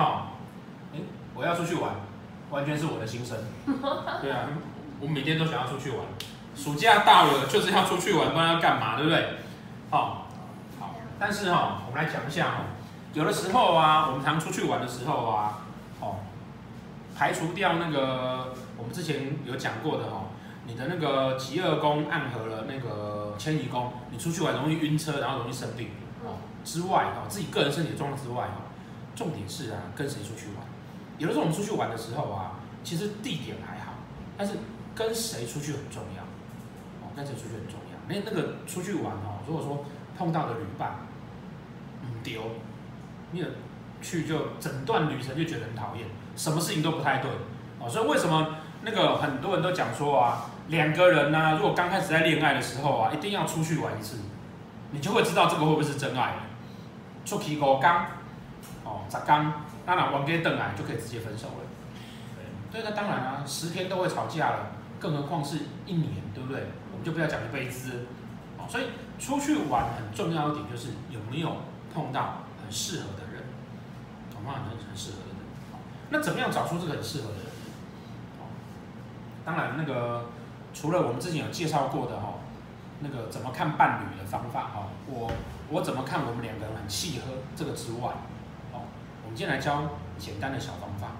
哈，哎，我要出去玩，完全是我的心声。对啊，我每天都想要出去玩。暑假到了，就是要出去玩，不然要干嘛，对不对？好，好。但是哈，我们来讲一下哈，有的时候啊，我们常出去玩的时候啊，哦，排除掉那个我们之前有讲过的哈，你的那个极恶宫暗合了那个迁移宫，你出去玩容易晕车，然后容易生病哦。之外哦，自己个人身体的状况之外哈，重点是啊，跟谁出去玩？有的时候我们出去玩的时候啊，其实地点还好，但是跟谁出去很重要。哦，跟谁出去很重要。那那个出去玩哦，如果说碰到的旅伴唔丢，你去就整段旅程就觉得很讨厌，什么事情都不太对。哦，所以为什么那个很多人都讲说啊，两个人呢、啊，如果刚开始在恋爱的时候啊，一定要出去玩一次，你就会知道这个会不会是真爱。出去五天，十天，当然玩给等来就可以直接分手了。对，那当然啊，十天都会吵架了，更何况是一年，对不对？我们就不要讲一辈子。哦，所以出去玩很重要一点就是有没有碰到很适合的人，碰到很很适合的人。那怎么样找出这个很适合的人？哦，当然那个除了我们之前有介绍过的哈，那个怎么看伴侣的方法哈，我。我怎么看我们两个人很契合这个之外，们今天来教简单的小方法。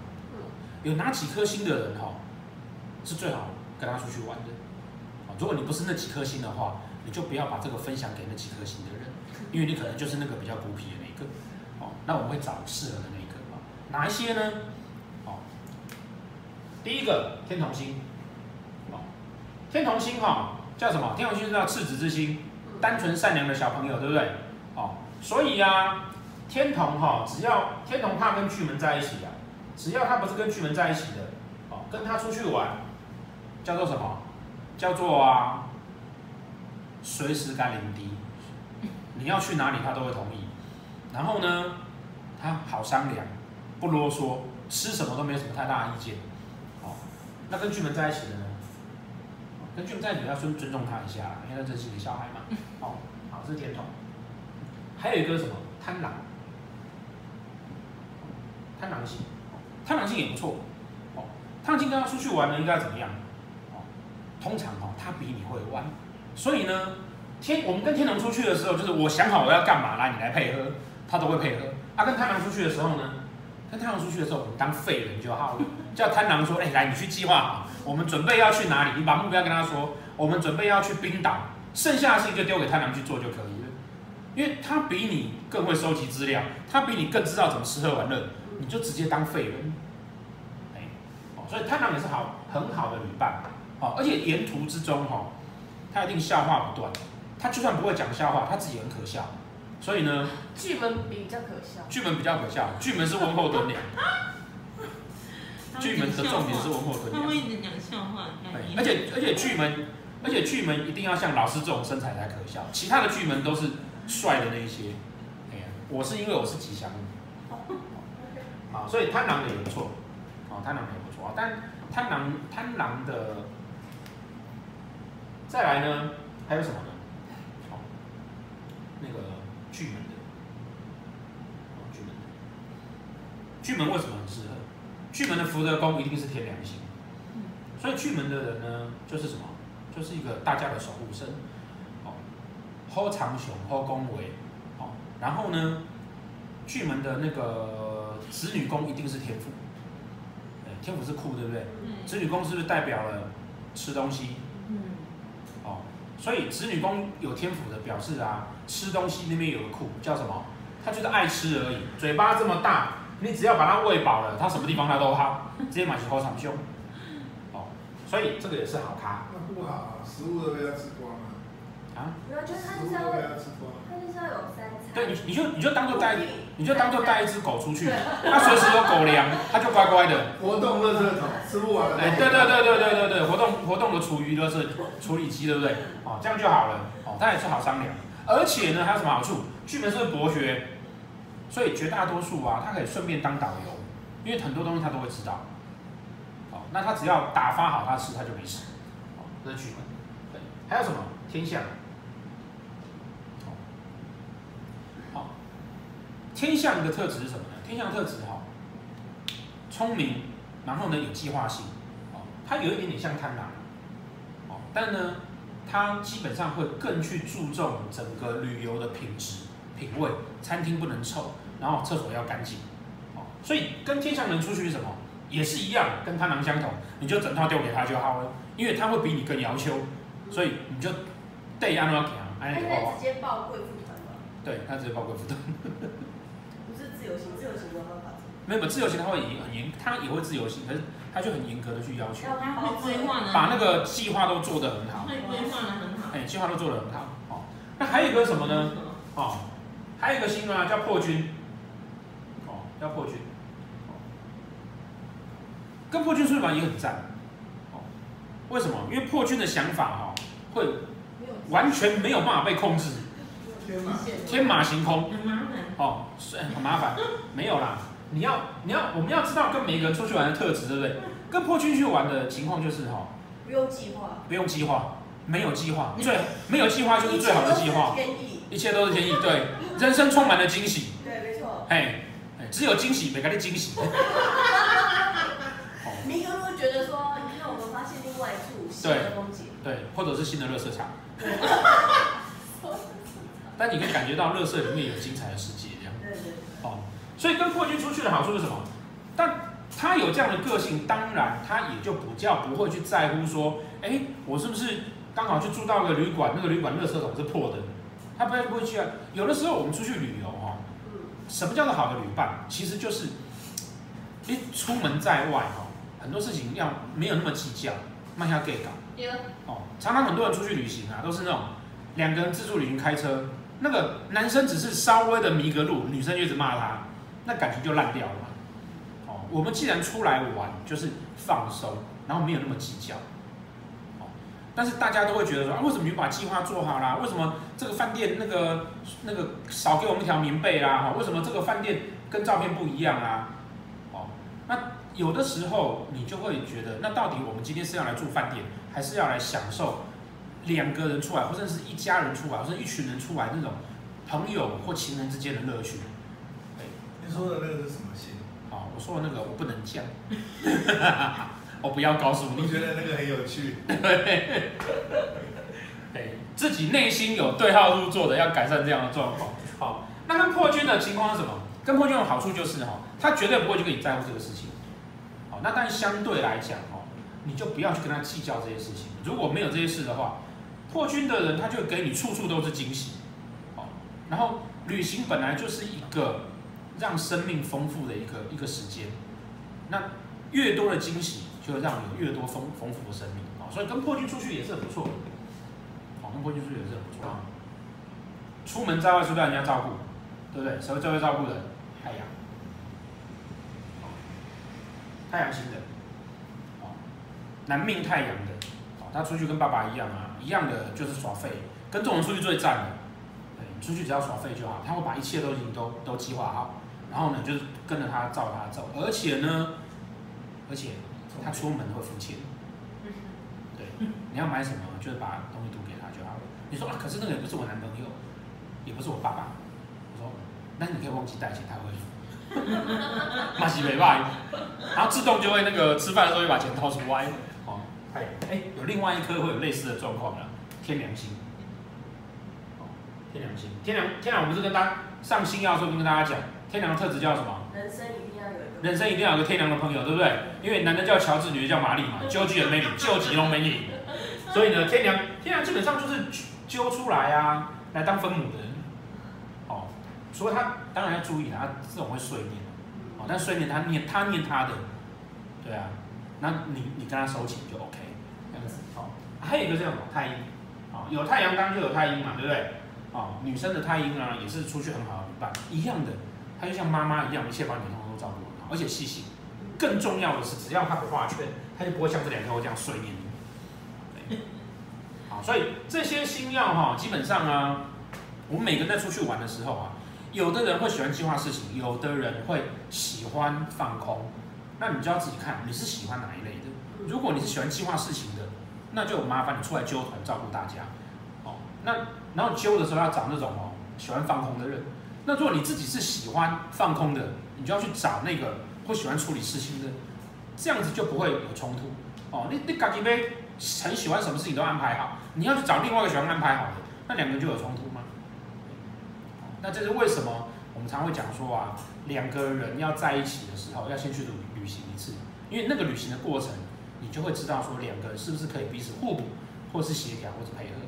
有哪几颗星的人哈，是最好跟他出去玩的。如果你不是那几颗星的话，你就不要把这个分享给那几颗星的人，因为你可能就是那个比较孤僻的那一个。哦，那我们会找适合的那一个。哪一些呢？哦，第一个天同星。哦，天同星哈叫什么？天同星叫赤子之心。单纯善良的小朋友，对不对？哦，所以啊，天同哈，只要天同怕跟巨门在一起啊，只要他不是跟巨门在一起的，哦，跟他出去玩，叫做什么？叫做啊，随时甘霖低，你要去哪里他都会同意。然后呢，他好商量，不啰嗦，吃什么都没有什么太大的意见。哦，那跟巨门在一起的呢？跟巨门在一起要尊尊重他一下，因为他这是一个小孩嘛。哦，好，这是天同。还有一个什么贪狼？贪狼星，贪狼星也不错。哦，贪狼星跟他出去玩呢，应该怎么样？哦，通常哦，他比你会玩。所以呢，天我们跟天同出去的时候，就是我想好我要干嘛，来你来配合，他都会配合。啊，跟贪狼出去的时候呢，跟贪狼出去的时候，我们当废人就好了。叫贪狼说，哎、来你去计划好，我们准备要去哪里？你把目标跟他说，我们准备要去冰岛。剩下的事情就丢给贪狼去做就可以了，因为他比你更会收集资料，他比你更知道怎么吃喝玩乐，你就直接当废人。哎，哦，所以贪狼也是好很好的旅伴，哦，而且沿途之中哈，他一定笑话不断，他就算不会讲笑话，他自己很可笑，所以呢，巨门比较可笑，巨门比较可笑，巨门是温厚敦良，巨门的重点是温厚敦良，他会一直讲笑话，而且而且巨门。而且巨门一定要像老师这种身材才可笑，其他的巨门都是帅的那一些。哎呀，我是因为我是吉祥物，啊，所以贪狼的也不错，啊，贪狼的也不错啊。但贪狼贪狼的，再来呢，还有什么呢？好，那个巨门的，巨门的，巨门为什么很适合？巨门的福德宫一定是天良心，所以巨门的人呢，就是什么？就是一个大家的守护神，哦，好长雄，好恭维，哦，然后呢，巨门的那个子女宫一定是天府，天府是库，对不对？子女宫是不是代表了吃东西？嗯，哦，所以子女宫有天府的表示啊，吃东西那边有个库，叫什么？他就是爱吃而已，嘴巴这么大，你只要把它喂饱了，他什么地方他都好，直接买起好长胸，哦，所以这个也是好咖。不好，食物都被他吃光了。啊？没有，就是他就是要，他就是要有三餐。对，你你就你就当做带，你就当做带一只狗出去，它随时有狗粮，它就乖乖的。活动垃圾桶，吃不完了。哎，对对对对对对对，活动活动的厨余都是处理机，对不对？哦，这样就好了。哦，它也是好商量。而且呢，还有什么好处？巨门是博学，所以绝大多数啊，它可以顺便当导游，因为很多东西他都会知道。哦，那他只要打发好他吃，他就没事。哦这是巨门，对，还有什么天相？好，天象的特质是什么呢？天象特质哈，聪明，然后呢有计划性，哦，他有一点点像贪婪，哦，但呢，它基本上会更去注重整个旅游的品质、品味，餐厅不能臭，然后厕所要干净，哦，所以跟天象人出去是什么？也是一样，跟贪狼相同，你就整套丢给他就好了，因为他会比你更要求，所以你就对按照他，按照他直接报贵妇团了？对，他直接报贵妇团。自由行，自由行。没有，自由行他会很严，他也会自由行，可是他就很严格的去要求，他会规划的，把那个计划都做得很好，会规划的很好，哎，计划都做得很好。哦，那还有一个什么呢？哦，还有一个星啊，叫破军。哦，叫破军。跟破军出去玩也很赞，哦，为什么？因为破军的想法哈，会完全没有办法被控制，天马行空，很哦，很麻烦，没有啦，你要你要我们要知道跟每一个人出去玩的特质，对不对？跟破军去玩的情况就是哈，不用计划，不用计划，没有计划，最没有计划就是最好的计划，一切都是天意，对，人生充满了惊喜，对，没错，哎，只有惊喜，没给你惊喜。你有没有觉得说，你看我们发现另外一处新的风景，对，或者是新的垃圾场，但你可以感觉到乐色里面有精彩的世界，哦，所以跟破军出去的好处是什么？但他有这样的个性，当然他也就比较不会去在乎说，哎，我是不是刚好去住到个旅馆，那个旅馆垃圾桶是破的，他不会不会去啊。有的时候我们出去旅游哦，什么叫做好的旅伴？其实就是一出门在外哈。很多事情要没有那么计较，慢下 get 搞。哦，常常很多人出去旅行啊，都是那种两个人自助旅行开车，那个男生只是稍微的迷个路，女生就一直骂他，那感情就烂掉了嘛。哦，我们既然出来玩，就是放松，然后没有那么计较。哦，但是大家都会觉得说啊，为什么你把计划做好啦？为什么这个饭店那个那个少给我们一条棉被啦？哈，为什么这个饭店跟照片不一样啊？哦，那。有的时候你就会觉得，那到底我们今天是要来住饭店，还是要来享受两个人出来，或者是一家人出来，或者一群人出来那种朋友或情人之间的乐趣？你说的那个是什么星？哦，我说的那个我不能讲，我不要告诉你。我觉得那个很有趣。对，自己内心有对号入座的，要改善这样的状况。好，那跟破军的情况是什么？跟破军的好处就是哈，他绝对不会去跟你在乎这个事情。好那但相对来讲哦，你就不要去跟他计较这些事情。如果没有这些事的话，破军的人他就给你处处都是惊喜，哦。然后旅行本来就是一个让生命丰富的一个一个时间，那越多的惊喜，就会让你有越多丰丰富的生命哦。所以跟破军出去也是很不错，哦，跟破军出去也是很不错啊。出门在外是要人家照顾？对不对？谁会最会照顾人？太阳。太阳星的，哦，男命太阳的，哦，他出去跟爸爸一样啊，一样的就是耍废，跟这种人出去最赞了，对，出去只要耍废就好，他会把一切都已经都都计划好，然后呢，就是跟着他照他走，而且呢，而且他出门会付钱，对，你要买什么，就是把东西都给他就好了。你说啊，可是那个也不是我男朋友，也不是我爸爸，我说，那你可以忘记带钱，他会。马西没败，然后自动就会那个吃饭的时候就把钱掏出来。哦，哎哎，有另外一颗会有类似的状况啊，天梁星。哦，天梁星，天梁天梁，我们是跟大家上星耀的时候跟大家讲，天梁的特质叫什么？人生一定要有一个。人生一定要有个天梁的朋友，对不对？因为男的叫乔治，女的叫玛丽嘛，揪几个美女，揪几龙美女。所以呢，天梁天梁基本上就是揪出来啊，来当分母的人。哦。所以他当然要注意，他这种会碎念，哦，但碎念他念他念他的，对啊，那你你跟他收钱就 OK，这样子，哦，还有一个这样太阴，哦，有太阳当就有太阴嘛，对不对？哦，女生的太阴啊，也是出去很好的旅伴，一样的，她就像妈妈一样，一切把你通通都照顾好，而且细心。更重要的是，只要他不画圈，她就不会像这两颗这样碎念你。好，所以这些星曜哈，基本上啊，我们每个人在出去玩的时候啊。有的人会喜欢计划事情，有的人会喜欢放空，那你就要自己看你是喜欢哪一类的。如果你是喜欢计划事情的，那就麻烦你出来揪团照顾大家，哦，那然后揪的时候要找那种哦喜欢放空的人。那如果你自己是喜欢放空的，你就要去找那个会喜欢处理事情的，这样子就不会有冲突。哦，你你自己杯很喜欢什么事情都安排好，你要去找另外一个喜欢安排好的，那两个人就有冲突吗？那这是为什么我们常会讲说啊，两个人要在一起的时候，要先去努力行一次，因为那个旅行的过程，你就会知道说两个人是不是可以彼此互补，或是协调，或是配合。